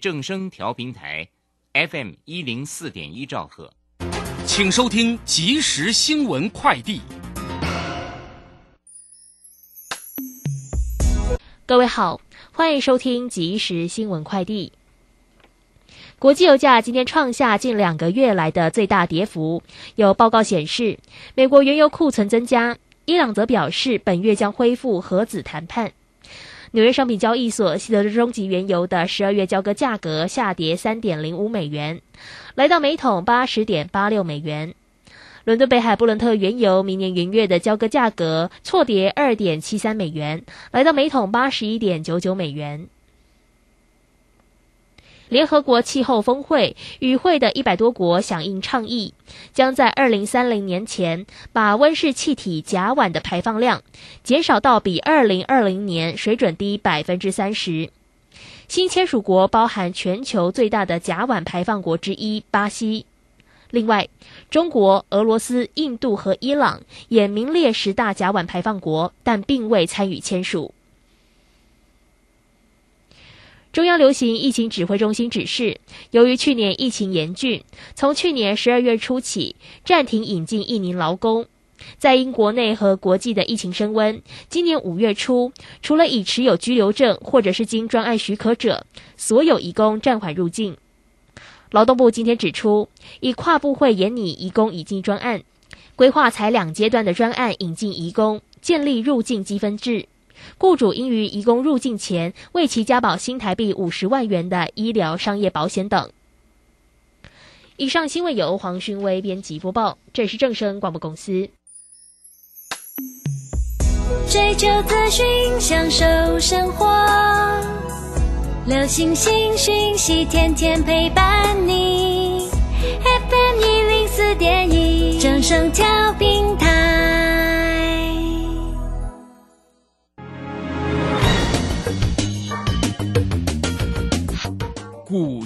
正声调频台，FM 一零四点一兆赫，请收听即时新闻快递。各位好，欢迎收听即时新闻快递。国际油价今天创下近两个月来的最大跌幅。有报告显示，美国原油库存增加。伊朗则表示，本月将恢复核子谈判。纽约商品交易所西德州中级原油的十二月交割价格下跌三点零五美元，来到每桶八十点八六美元。伦敦北海布伦特原油明年元月的交割价格错跌二点七三美元，来到每桶八十一点九九美元。联合国气候峰会与会的一百多国响应倡议，将在二零三零年前把温室气体甲烷的排放量减少到比二零二零年水准低百分之三十。新签署国包含全球最大的甲烷排放国之一巴西，另外中国、俄罗斯、印度和伊朗也名列十大甲烷排放国，但并未参与签署。中央流行疫情指挥中心指示，由于去年疫情严峻，从去年十二月初起暂停引进印尼劳工。在因国内和国际的疫情升温，今年五月初，除了已持有居留证或者是经专案许可者，所有移工暂缓入境。劳动部今天指出，以跨部会研拟移工引进专案，规划采两阶段的专案引进移工，建立入境积分制。雇主应于移工入境前为其加保新台币五十万元的医疗、商业保险等。以上新闻由黄勋威编辑播报，这是正声广播公司。追求资讯，享受生活，流星星讯息，天天陪伴你。FM 一零四点一，正声调频台。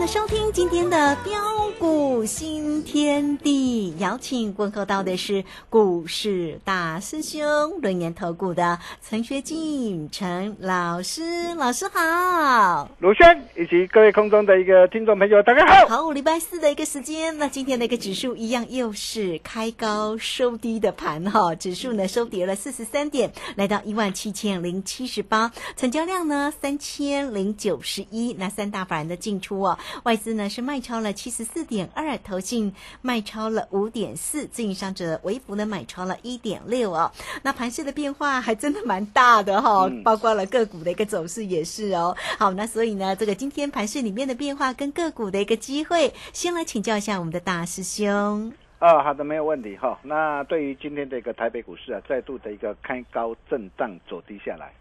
的收听今天的标股新天地，邀请问候到的是股市大师兄轮研投顾的陈学进陈老师，老师好，卢轩以及各位空中的一个听众朋友，大家好。好，礼拜四的一个时间，那今天的一个指数一样又是开高收低的盘哈，指数呢收跌了四十三点，来到一万七千零七十八，成交量呢三千零九十一，那三大板的进出哦，外资呢是卖超了七十四。点二，投信卖超了五点四，自营商者微幅呢买超了一点六哦。那盘势的变化还真的蛮大的哈、嗯包括了个股的一个走势也是哦。好，那所以呢，这个今天盘市里面的变化跟个股的一个机会，先来请教一下我们的大师兄。啊，好的，没有问题哈。那对于今天的一个台北股市啊，再度的一个开高震荡走低下来，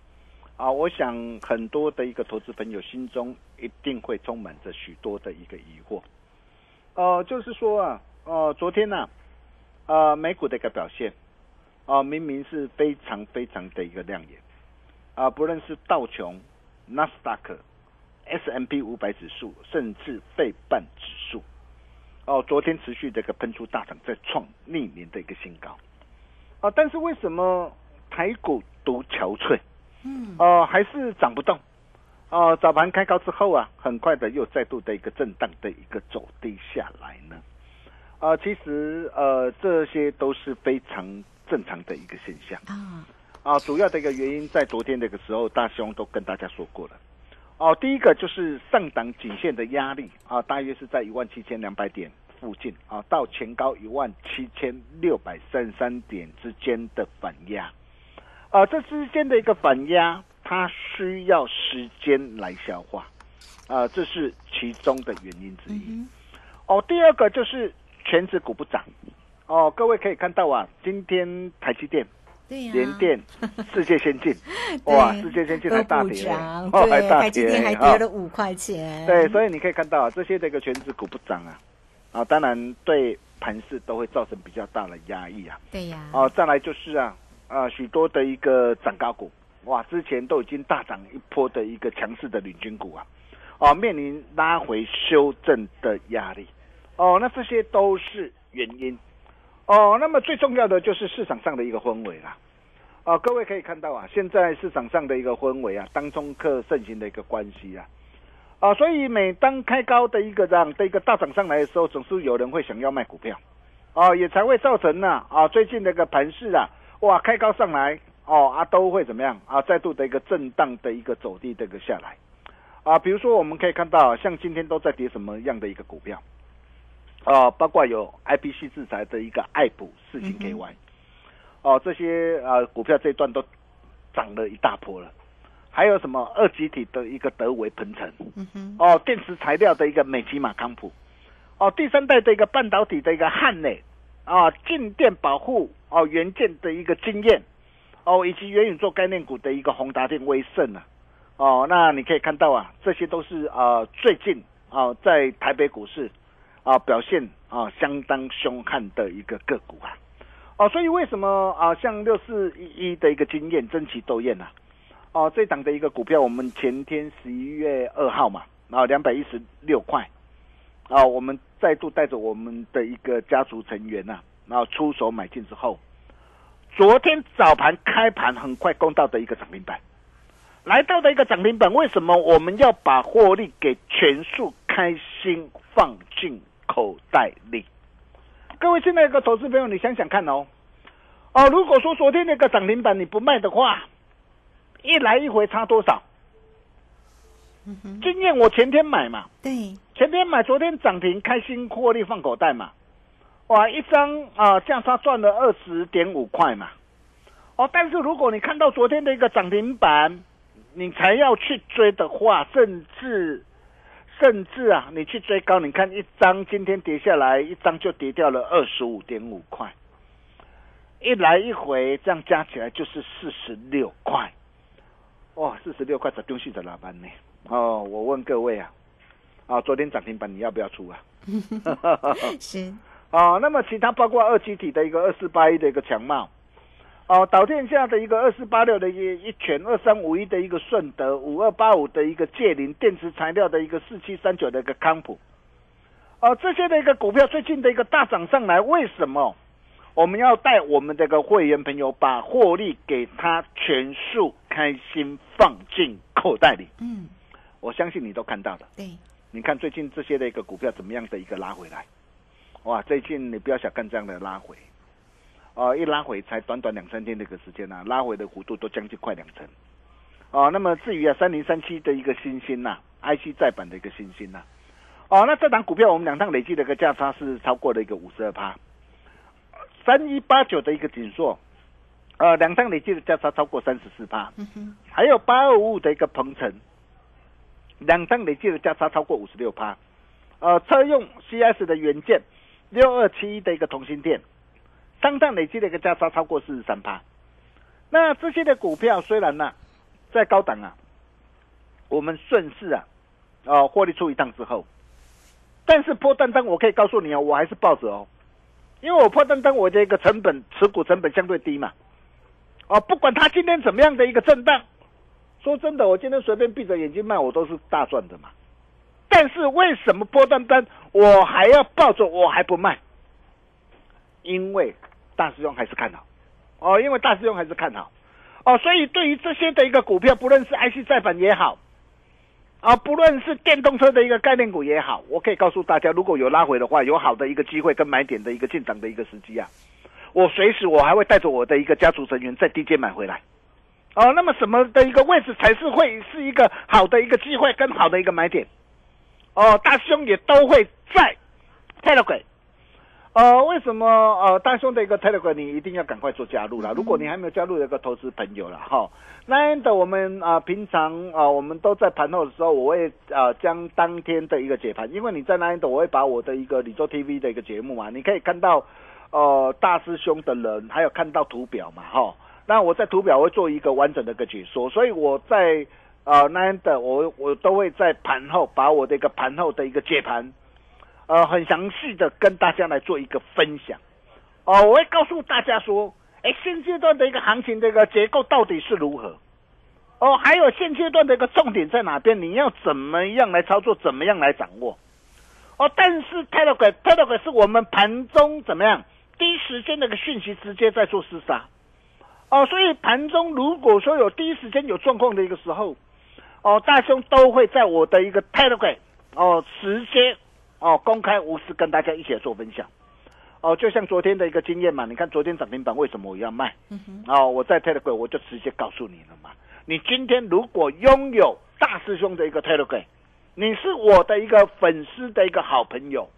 啊，我想很多的一个投资朋友心中一定会充满着许多的一个疑惑。呃，就是说啊，呃，昨天呢、呃，美股的一个表现，啊、明明是非常非常的一个亮眼，啊、不论是道琼、纳斯达克、S M P 五百指数，甚至费半指数。哦，昨天持续这个喷出大涨，在创历年的一个新高。啊，但是为什么台股独憔悴？嗯，哦、还是涨不动。哦、早盘开高之后啊，很快的又再度的一个震荡的一个走低下来呢。啊、其实呃，这些都是非常正常的一个现象。啊，啊，主要的一个原因在昨天那个时候，大兄都跟大家说过了。哦，第一个就是上档颈线的压力啊，大约是在一万七千两百点附近啊，到前高一万七千六百三十三点之间的反压。啊，这之间的一个反压，它需要时间来消化，啊，这是其中的原因之一。嗯哦，第二个就是全指股不涨。哦，各位可以看到啊，今天台积电、对呀、联电、世界先进，哇，世界先进还大跌对，大台积电还跌了五块钱。对，所以你可以看到啊，这些的一个全指股不涨啊，啊，当然对盘势都会造成比较大的压抑啊。对呀、哦，再来就是啊，啊，许多的一个涨高股，哇，之前都已经大涨一波的一个强势的领军股啊，哦，面临拉回修正的压力，哦，那这些都是原因，哦，那么最重要的就是市场上的一个氛围啦。哦，各位可以看到啊，现在市场上的一个氛围啊，当中客盛行的一个关系啊，啊，所以每当开高的一个这样的一个大涨上来的时候，总是有人会想要卖股票，哦，也才会造成呢啊最近那个盘势啊，哇，开高上来哦啊都会怎么样？啊，再度的一个震荡的一个走低的一个下来，啊，比如说我们可以看到，像今天都在跌什么样的一个股票，啊，包括有 IPC 制裁的一个爱普四星 KY，、哦，这些啊股票这一段都涨了一大波了。还有什么二级体的一个德维鹏程，哦，电池材料的一个美吉马康普，哦，第三代的一个半导体的一个汉磊，啊，静电保护哦，元件的一个经验，哦，以及元宇宙概念股的一个宏达电威盛啊，哦，那你可以看到啊，这些都是啊最近啊在台北股市啊表现啊相当凶悍的一个个股啊，哦，所以为什么啊像六四一一的一个经验争奇斗艳啊？哦，这档的一个股票，我们前天十一月二号嘛，啊，两百一十六块，啊，我们再度带着我们的一个家族成员呐、然后出手买进之后，昨天早盘开盘很快攻到的一个涨停板，来到的一个涨停板，为什么我们要把获利给全数开心放进口袋里？各位现在一个投资朋友，你想想看哦，哦，如果说昨天那个涨停板你不卖的话，一来一回差多少？经验我前天买嘛，对，前天买，昨天涨停，开心获利放口袋嘛。哇，一张啊，这样他赚了二十点五块嘛。哦，但是如果你看到昨天的一个涨停板，你才要去追的话，甚至甚至啊，你去追高，你看一张今天跌下来，一张就跌掉了二十五点五块，一来一回这样加起来就是四十六块。哇，四十六块咋丢弃的老板呢？哦，我问各位啊，啊，昨天涨停板你要不要出啊？是，啊，那么其他包括二级体的一个二四八一的一个强茂，哦、导电下的一个二四八六的一一拳，二三五一的一个顺德，五二八五的一个界林，电池材料的一个四七三九的一个康普，哦，这些的一个股票最近的一个大涨上来，为什么？我们要带我们这个会员朋友把获利给他全数开心放进口袋里。嗯，我相信你都看到了。对，你看最近这些的一个股票怎么样的一个拉回来？哇，最近你不要小看这样的拉回，哦，一拉回才短短两三天的一个时间呐、拉回的幅度都将近快两成。哦，那么至于啊三零三七的一个新星呐、IC 再版的一个新星呐、哦，那这档股票我们两趟累计的一个价差是超过了一个五十二趴，三一八九的一个紧缩，呃，两趟累计的价差超过三十四趴，嗯，还有八二五五的一个鹏程，两趟累计的价差超过五十六趴，呃，车用 CS 的元件六二七一的一个同心店，三趟累计的一个价差超过四十三趴。那这些的股票虽然呢、在高档啊，我们顺势啊，哦、获利出一趟之后，但是破单单我可以告诉你哦，我还是抱着哦，因为我破单单我的一个成本持股成本相对低嘛，哦，不管它今天怎么样的一个震荡，说真的，我今天随便闭着眼睛卖，我都是大赚的嘛。但是为什么波段单我还要抱着，我还不卖？因为大师兄还是看好哦，因为大师兄还是看好哦，所以对于这些的一个股票，不论是 IC 再版也好，啊，不论是电动车的一个概念股也好，我可以告诉大家，如果有拉回的话，有好的一个机会跟买点的一个进场的一个时机啊，我随时我还会带着我的一个家族成员在低阶买回来。哦，那么什么的一个位置才是会是一个好的一个机会跟好的一个买点？哦，大师兄也都会在 Telegram。呃，为什么呃大师兄的一个 Telegram 你一定要赶快做加入啦？如果你还没有加入的一个投资朋友啦，哈，那样的我们啊、呃平常啊、呃我们都在盘后的时候，我会啊、呃将当天的一个解盘，因为你在那样的我会把我的一个李州 TV 的一个节目嘛，你可以看到呃大师兄的人，还有看到图表嘛，哈。那我在图表会做一个完整的一个解说，所以我在呃那样的我我都会在盘后把我的一个盘后的一个解盘，呃很详细的跟大家来做一个分享。哦、我会告诉大家说，哎，现阶段的一个行情的一个结构到底是如何？哦，还有现阶段的一个重点在哪边？你要怎么样来操作？怎么样来掌握？哦，但是 Telegram Telegram 是我们盘中怎么样第一时间的一个讯息直接在做厮杀。哦，所以盘中如果说有第一时间有状况的一个时候，哦，大兄都会在我的一个 Telegram 哦直接哦公开无私跟大家一起来做分享。哦，就像昨天的一个经验嘛，你看昨天涨停板为什么我要卖？嗯，哦，我在 Telegram 我就直接告诉你了嘛。你今天如果拥有大师兄的一个 Telegram，你是我的一个粉丝的一个好朋友，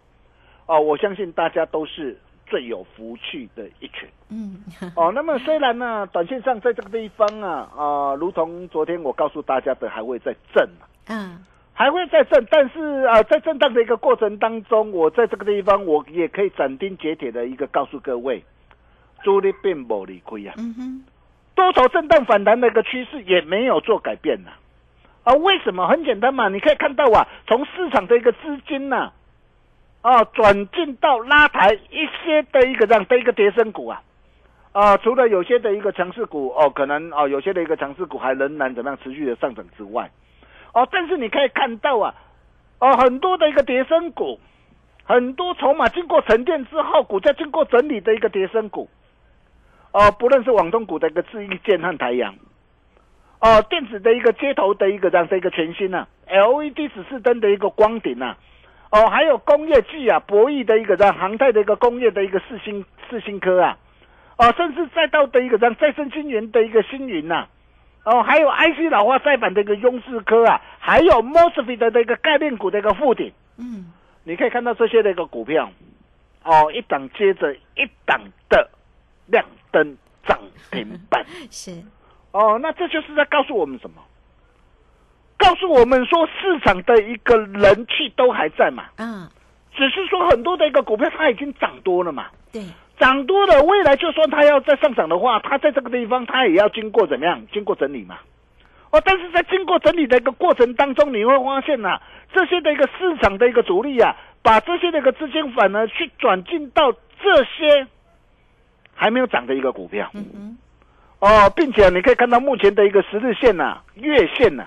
哦，我相信大家都是最有福气的一群。嗯，哦，那么虽然呢，短线上在这个地方啊，啊、如同昨天我告诉大家的，还会再震啊，嗯，还会再震，但是啊、在震荡的一个过程当中，我在这个地方我也可以斩钉截铁的一个告诉各位，主力并不理亏啊，嗯哼，多头震荡反弹的一个趋势也没有做改变呐、啊。为什么？很简单嘛，你可以看到啊，从市场的一个资金呐、啊，转进到拉抬一些的一个这样的一个跌升股啊，啊，除了有些的一个强势股哦，可能哦有些的一个强势股还仍然怎么样持续的上涨之外，哦，但是你可以看到啊，哦很多的一个跌升股，很多筹码经过沉淀之后，股价经过整理的一个跌升股，哦，不论是网通股的一个智易建和台阳，哦，电子的一个接头的一个这样的一个全新呐、LED 指示灯的一个光顶呐、哦，还有工业技啊，博弈的一个在航太的一个工业的一个四星四星科啊，哦，甚至再到的一个这样再生晶圆的一个星云呐、哦，还有 IC 老化再版的一个雍智科啊，还有 MOSFET 的那个概念股的一个附顶，嗯，你可以看到这些的一个股票，哦，一档接着一档的亮灯涨停板。是，哦，那这就是在告诉我们什么？告诉我们说市场的一个人气都还在嘛，嗯，只是说很多的一个股票它已经涨多了嘛，对，涨多了，未来就算它要再上涨的话，它在这个地方它也要经过怎么样？经过整理嘛。哦，但是在经过整理的一个过程当中，你会发现呐、啊这些的一个市场的一个主力啊，把这些的一个资金反而去转进到这些还没有涨的一个股票。嗯哼，哦，并且你可以看到目前的一个十日线呐、月线呐、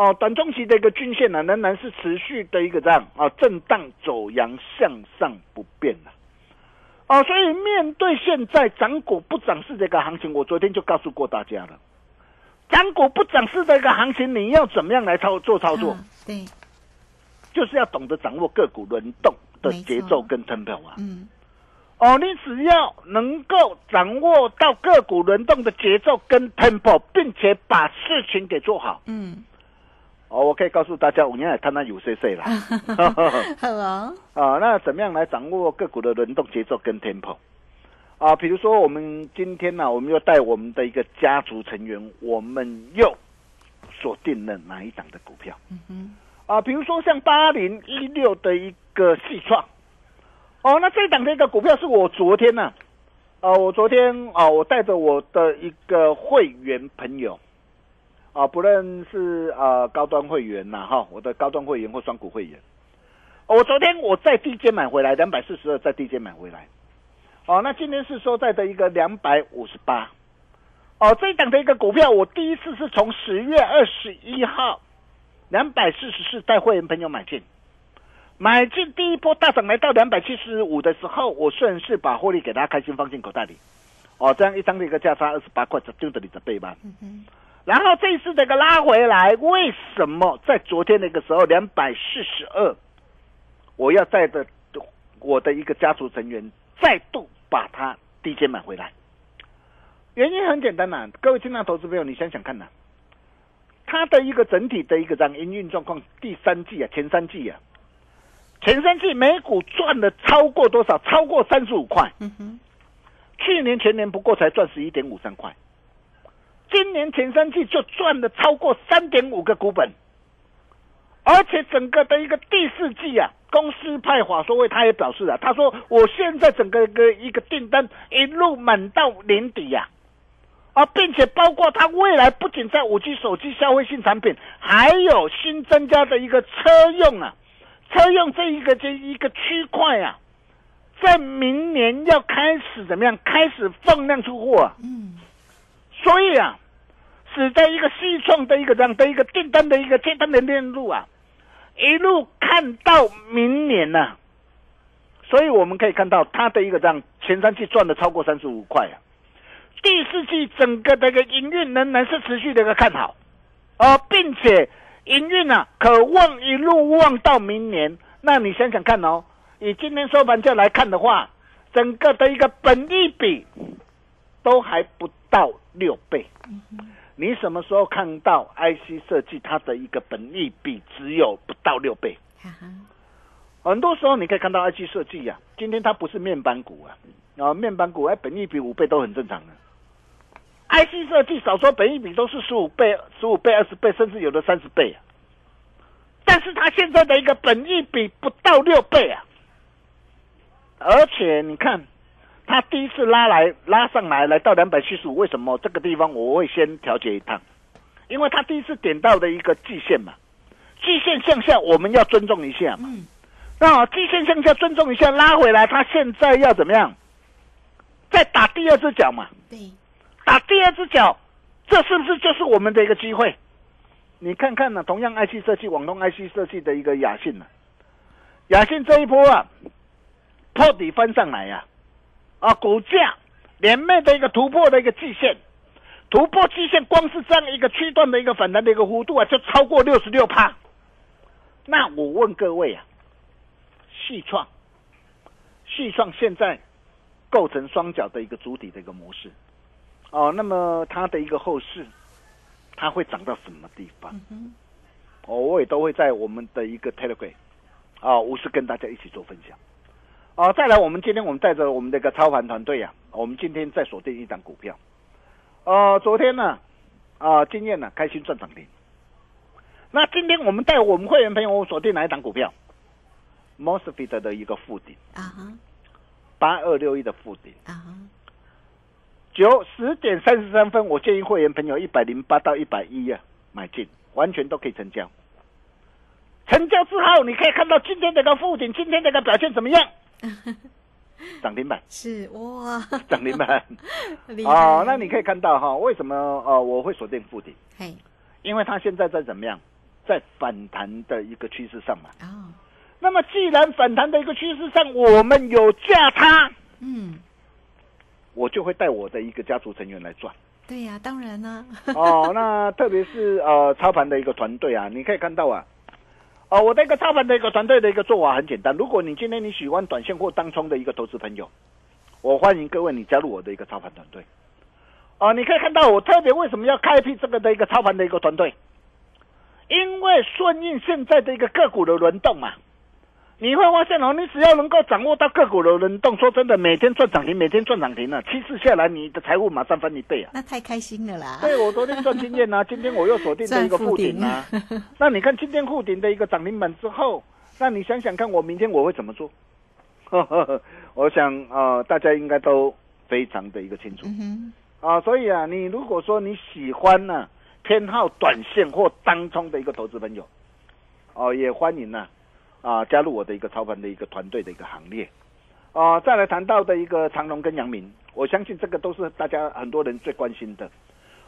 哦，短中期的一个均线呢，仍然是持续的一个这样啊震荡走阳向上不变的。哦，所以面对现在涨股不涨市的一个行情，我昨天就告诉过大家了，涨股不涨市的一个行情，你要怎么样来操做操作？啊对，就是要懂得掌握个股轮动的节奏跟 tempo 啊。嗯，哦，你只要能够掌握到个股轮动的节奏跟 tempo，并且把事情给做好。嗯，哦，我可以告诉大家，五年来看他有 C C 啦。好哦，啊，那怎么样来掌握个股的轮动节奏跟 tempo？啊，比如说我们今天呢、我们又带我们的一个家族成员，我们又锁定了哪一档的股票？嗯哼，啊，比如说像八零一六的一个细创，哦，那这一档的一个股票是我昨天呢、啊，我昨天啊，我带着我的一个会员朋友，啊，不论是啊高端会员呐、哈，我的高端会员或双股会员，我昨天我在低阶买回来两百四十二，在低阶买回来，哦，那今天是收在的一个两百五十八，哦，这一档的一个股票，我第一次是从十月二十一号。两百四十四带会员朋友买进，买进第一波大涨来到两百七十五的时候，我顺势把获利给大家开心放进口袋里。哦，这样一张的一个价差二十八块，就丢的你的倍吧。嗯哼，然后这一次这个拉回来，为什么在昨天那个时候两百四十二，我要带着我的一个家族成员再度把它低阶买回来？原因很简单呐、各位亲爱的投资朋友，你想想看呐、它的一个整体的一个这样营运状况，第三季啊，前三季啊，前三季每股赚了超过多少？超过三十五块。嗯哼，去年前年不过才赚十一点五三块，今年前三季就赚了超过三点五个股本，而且整个的一个第四季啊，公司派法说会他也表示啊，他说我现在整个一个一个订单一路满到年底呀、啊，并且包括他未来不仅在五 G 手机消费性产品，还有新增加的一个车用啊，车用这一个这一个区块啊，在明年要开始怎么样？开始放量出货、啊，嗯，所以啊，使得一个细创的一个这样的一个订单的一个订单的链路啊，一路看到明年呐、所以我们可以看到它的一个这样前三季赚了超过三十五块啊，第四季整个的一个营运仍然是持续的一个看好，哦，并且营运啊，可望一路望到明年。那你想想看哦，以今天收盘价来看的话，整个的一个本益比都还不到六倍。你什么时候看到 IC 设计它的一个本益比只有不到六倍？很多时候你可以看到 IC 设计呀、今天它不是面板股啊，啊，面板股哎，本益比五倍都很正常的。IC 设计少说本益比都是十五倍、十五倍、二十倍，甚至有的三十倍啊。但是它现在的一个本益比不到六倍啊，而且你看，它第一次拉来拉上来来到两百七十五，为什么这个地方我会先调节一趟？因为他第一次点到的一个季线嘛，季线向下我们要尊重一下嘛。嗯，那季线向下尊重一下，拉回来，他现在要怎么样？再打第二只脚嘛，对，打第二只脚，这是不是就是我们的一个机会？你看看呢、同样 IC 设计，网通 IC 设计的一个雅信呢、雅信这一波啊，破底翻上来呀、啊，股价连袂的一个突破的一个季线，突破季线，光是这样一个区段的一个反弹的一个幅度啊，就超过六十六趴。那我问各位啊，细创，细创现在构成双脚的一个主体的一个模式，哦，那么它的一个后市，它会涨到什么地方？嗯哦，我也都会在我们的一个 Telegram 啊，无私跟大家一起做分享。啊，再来，我们今天我们带着我们的一个操盘团队啊，我们今天再锁定一档股票。呃，昨天呢，啊，经验呢，开心赚涨停。那今天我们带我们会员朋友，我锁定哪一档股票？Mosfet 的一个附顶，啊哈，八二六一的附顶。啊哈，九十点三十三分，我建议会员朋友一百零八到一百一啊买进，完全都可以成交。成交之后，你可以看到今天这个附顶，今天这个表现怎么样？涨停板，是哇，涨停板。哦，那你可以看到哈，为什么呃我会锁定附顶？嘿，因为它现在在怎么样？在反弹的一个趋势上嘛。哦，那么既然反弹的一个趋势上，我们有价差，嗯，我就会带我的一个家族成员来赚。对呀、当然呢，哦，那特别是呃操盘的一个团队啊，你可以看到啊，哦，我的一个操盘的一个团队的一个做法很简单。如果你今天你喜欢短线或当冲的一个投资朋友，我欢迎各位你加入我的一个操盘团队。哦，你可以看到我特别为什么要开辟这个的一个操盘的一个团队，因为顺应现在的一个个股的轮动嘛。你会发现哦，你只要能够掌握到个股的轮动，说真的，每天赚涨停，每天赚涨停了，七次下来，你的财富马上翻一倍啊！那太开心了啦。对，我昨天赚经验啊，今天我又锁定了一个附顶啊。那你看今天附顶的一个涨停板之后，那你想想看，我明天我会怎么做？我想啊、呃大家应该都非常的一个清楚嗯啊、所以啊，你如果说你喜欢呢、偏好短线或当冲的一个投资朋友，哦、也欢迎呢啊、啊加入我的一个操盘的一个团队的一个行列。啊、再来谈到的一个长龙跟阳明，我相信这个都是大家很多人最关心的。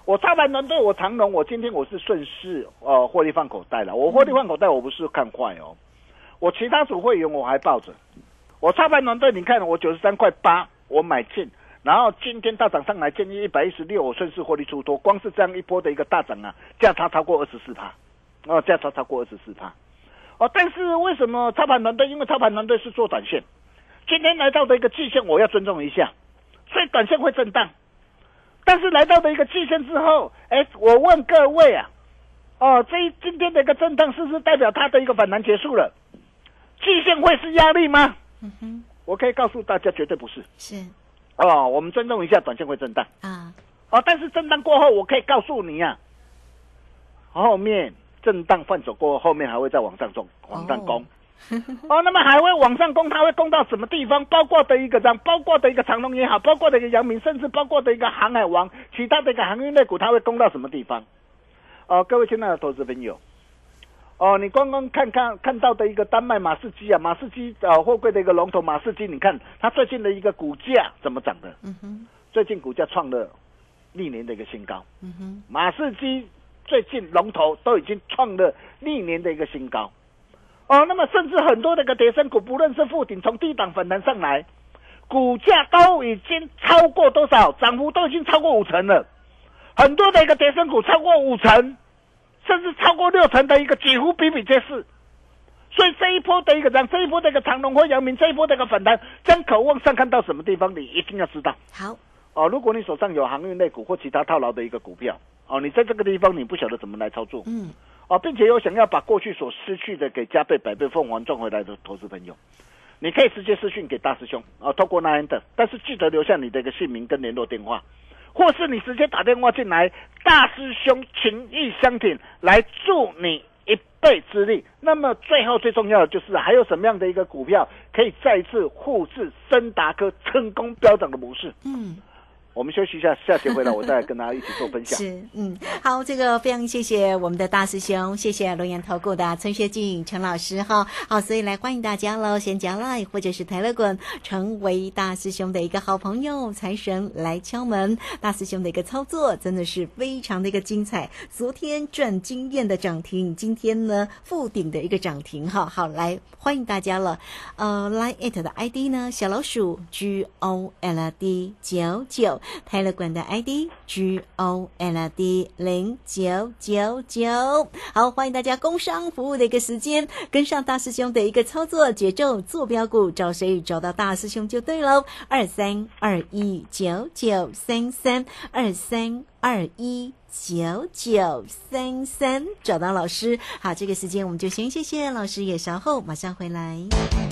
我操盘团队，我长龙，我今天我是顺势呃获利放口袋了。我获利放口袋，我不是看坏哦，我其他组会员我还抱着。我操盘团队，你看我九十三块八我买进，然后今天大涨上来，建议一百一十六，我顺势获利出脱。光是这样一波的一个大涨啊，价差超过二十四趴，哦，价差超过二十四趴。哦，但是为什么操盘团队？因为操盘团队是做短线，今天来到的一个季线，我要尊重一下，所以短线会震荡。但是来到的一个季线之后，哎，我问各位啊，哦，这一今天的一个震荡是不是代表它的一个反弹结束了？季线会是压力吗？嗯哼，我可以告诉大家，绝对不是。是哦，我们尊重一下，短线会震荡。啊，哦，但是震荡过后，我可以告诉你啊，后面震荡换手过后，后面还会再往上冲，往上攻。哦，那么还会往上攻，它会攻到什么地方？包括的一个这样，包括的一个长隆也好，包括的一个阳明，甚至包括的一个航海王，其他的一个航运类股，它会攻到什么地方？哦，各位亲爱的投资朋友，哦，你刚刚看看看到的一个丹麦马士基啊，马士基呃货柜的一个龙头马士基，你看它最近的一个股价怎么涨的？嗯哼，最近股价创了历年的一个新高。嗯哼，马士基最近龙头都已经创了历年的一个新高。哦，那么甚至很多的一个跌升股，不论是附顶从低档反弹上来，股价都已经超过多少？涨幅都已经超过五成了。很多的一个跌升股超过五成，甚至超过六成的一个几乎比比皆是。所以这一波的一个涨，这一波的一个长龙或阳明，这一波的一个反弹，将渴望上看到什么地方，你一定要知道。好，哦，如果你手上有航运类股或其他套牢的一个股票，哦，你在这个地方你不晓得怎么来操作，嗯，哦，并且又想要把过去所失去的给加倍、百倍、凤凰赚回来的投资朋友，你可以直接私讯给大师兄啊、哦，透过那 e 的，但是记得留下你的一个姓名跟联络电话，或是你直接打电话进来，大师兄情义相挺，来助你一臂之力。那么最后最重要的就是还有什么样的一个股票可以再次复制森达科成功飙涨的模式？嗯。我们休息一下，下节回来我再跟大家一起做分享。是，嗯，好，这个非常谢谢我们的大师兄，谢谢龙岩投顾的陈学进陈老师哈，好，所以来欢迎大家喽，先加 line 或者是台乐滚，成为大师兄的一个好朋友，财神来敲门，大师兄的一个操作真的是非常的一个精彩，昨天赚经验的涨停，今天呢复顶的一个涨停哈，好，来欢迎大家了，呃，line it 的 ID 呢小老鼠 G O L D 九九。泰勒管的 ID G O L D 零九九九，好，欢迎大家工商服务的一个时间，跟上大师兄的一个操作节奏，坐标股，找谁找到大师兄就对喽。二三二一九九三三二三二一九九三三，找到老师。好，这个时间我们就先谢谢老师，也稍后马上回来。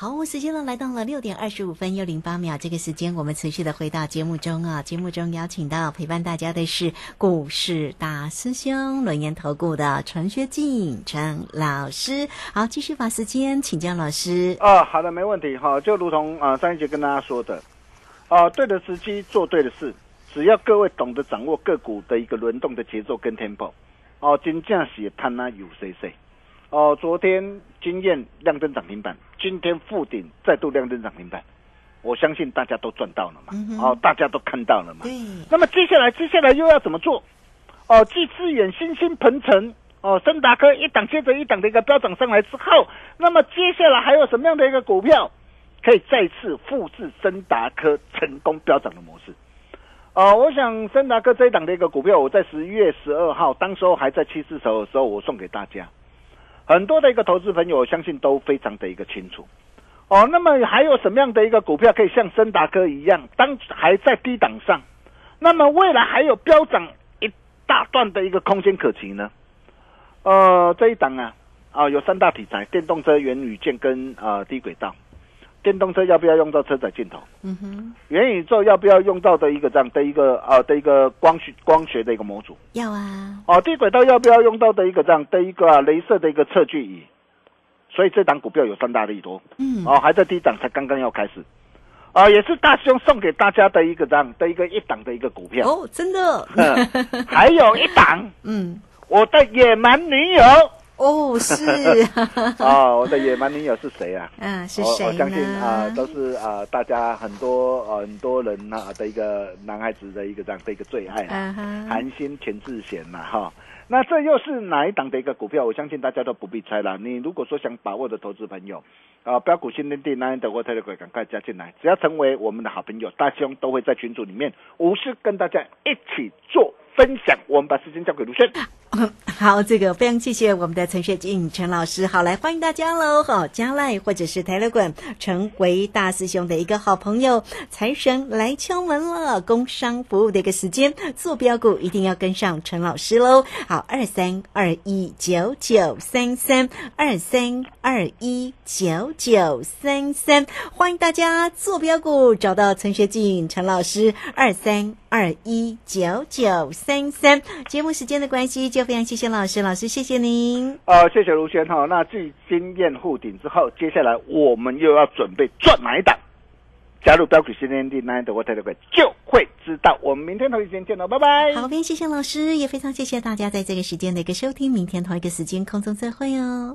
好，时间呢来到了六点二十五分又零八秒，这个时间我们持续的回到节目中啊。节目中邀请到陪伴大家的是股市大师兄轮研投顾的陈学进陈老师。好，继续把时间请教老师。啊，好的，没问题哈。就如同啊上一节跟大家说的，啊，对的时机做对的事，只要各位懂得掌握个股的一个轮动的节奏跟 tempo，哦，真正是看那有谁谁。哦，昨天经验亮灯涨停板，今天复顶再度亮灯涨停板，我相信大家都赚到了嘛，哦，大家都看到了嘛。对，那么接下来，接下来又要怎么做？哦，继资源新兴鹏程，哦，森达科一档接着一档的一个飙涨上来之后，那么接下来还有什么样的一个股票可以再次复制森达科成功飙涨的模式？哦，我想森达科这一档的一个股票，我在十一月十二号，当时候还在七四手的时候，我送给大家。很多的一个投资朋友，我相信都非常的一个清楚哦。那么还有什么样的一个股票可以像森达科一样，当还在低档上，那么未来还有飙涨一大段的一个空间可期呢？呃，这一档啊，啊有三大题材：电动车、元宇宙跟呃低轨道。电动车要不要用到车载镜头？嗯哼，元宇宙要不要用到的一个这样的一个呃的一个光学光学的一个模组？要啊。哦，低轨道要不要用到的一个这样的一个啊镭射的一个测距仪？所以这档股票有三大利多。嗯，哦，还在低档，才刚刚要开始。啊，也是大兄送给大家的一个这样的一个一档的一个股票。哦，真的。嗯，还有一档，嗯，我的野蛮女友。哦，是 啊，我的野蛮女友是谁啊？嗯，是我谁我相信呢啊，都是啊，大家很多呃很多人啊的一个男孩子的一个这样的一个最爱韩星全智贤呐哈。那这又是哪一档的一个股票？我相信大家都不必猜了。你如果说想把握的投资朋友，啊，标股新天地那的我特别会赶快加进来，只要成为我们的好朋友，大兄都会在群组里面无私跟大家一起做分享。我们把时间交给卢轩。好，这个非常谢谢我们的陈学进陈老师。好，来欢迎大家喽！好，加赖或者是台乐馆成为大师兄的一个好朋友，财神来敲门了。工商服务的一个时间，坐标股一定要跟上陈老师喽。好，二三二一九九三三二三二一九九三三，欢迎大家坐标股找到陈学进陈老师二三二一九九三三。节目时间的关系，就非常谢谢老师，老师谢谢您。呃，谢谢卢轩哈。那继经验护顶之后，接下来我们又要准备赚哪一档？加入标股新天地 Nine 的我 Telegram 就会知道。我们明天同一时间见喽，拜拜。好，非常谢谢老师，也非常谢谢大家在这个时间的一个收听。明天同一个时间空中再会哦。